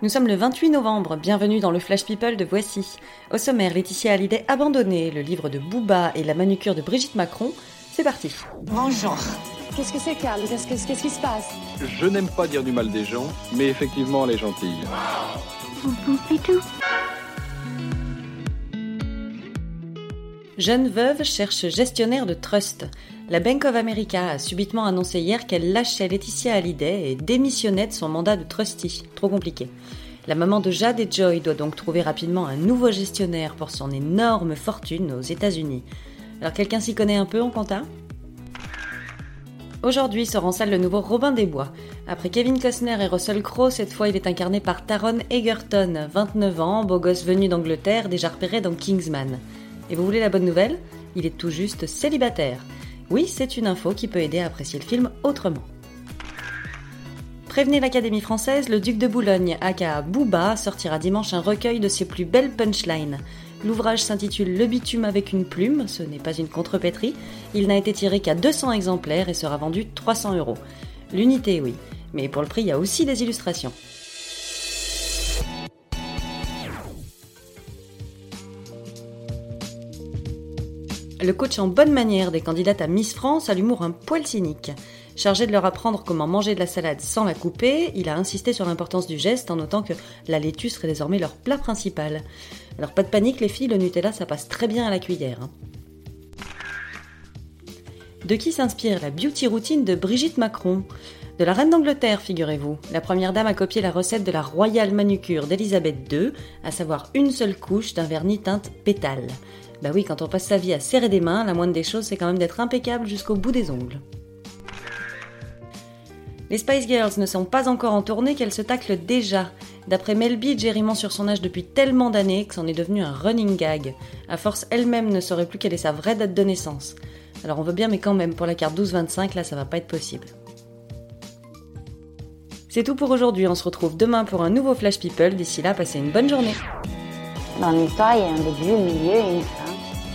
Nous sommes le 28 novembre, bienvenue dans le Flash People de Voici. Au sommaire, Laetitia Hallyday abandonnée, le livre de Booba et la manucure de Brigitte Macron. C'est parti. Bonjour. Qu'est-ce que c'est, Carl Qu'est-ce qu'est-ce qui se passe? Je n'aime pas dire du mal des gens, mais effectivement, elle est gentille. Jeune veuve cherche gestionnaire de trust. La Bank of America a subitement annoncé hier qu'elle lâchait Laetitia Hallyday et démissionnait de son mandat de trustee. Trop compliqué. La maman de Jade et Joy doit donc trouver rapidement un nouveau gestionnaire pour son énorme fortune aux États-Unis. Alors quelqu'un s'y connaît un peu en compta? Aujourd'hui sort en salle le nouveau Robin des Bois. Après Kevin Costner et Russell Crowe, cette fois il est incarné par Taron Egerton, 29 ans, beau gosse venu d'Angleterre, déjà repéré dans Kingsman. Et vous voulez la bonne nouvelle Il est tout juste célibataire. Oui, c'est une info qui peut aider à apprécier le film autrement. Prévenez l'Académie française, le Duc de Boulogne, aka Booba, sortira dimanche un recueil de ses plus belles punchlines. L'ouvrage s'intitule Le bitume avec une plume, ce n'est pas une contrepétrie. Il n'a été tiré qu'à 200 exemplaires et sera vendu 300 euros. L'unité, oui, mais pour le prix, il y a aussi des illustrations. Le coach en bonne manière des candidates à Miss France a l'humour un poil cynique. Chargé de leur apprendre comment manger de la salade sans la couper, il a insisté sur l'importance du geste en notant que la laitue serait désormais leur plat principal. Alors pas de panique les filles, le Nutella ça passe très bien à la cuillère. hein. De qui s'inspire la beauty routine de Brigitte Macron? De la reine d'Angleterre, figurez-vous. La première dame a copié la recette de la royale manucure d'Elisabeth II, à savoir une seule couche d'un vernis teinte pétale. Bah oui, quand on passe sa vie à serrer des mains, la moindre des choses c'est quand même d'être impeccable jusqu'au bout des ongles. Les Spice Girls ne sont pas encore en tournée qu'elles se taclent déjà. D'après Mel B, Jerry ment sur son âge depuis tellement d'années que c'en est devenu un running gag. À force, elle-même ne saurait plus quelle est sa vraie date de naissance. Alors on veut bien, mais quand même, pour la carte 12-25, là ça va pas être possible. C'est tout pour aujourd'hui, on se retrouve demain pour un nouveau Flash People. D'ici là, passez une bonne journée. Dans l'histoire, il y a un début, un milieu et une fin.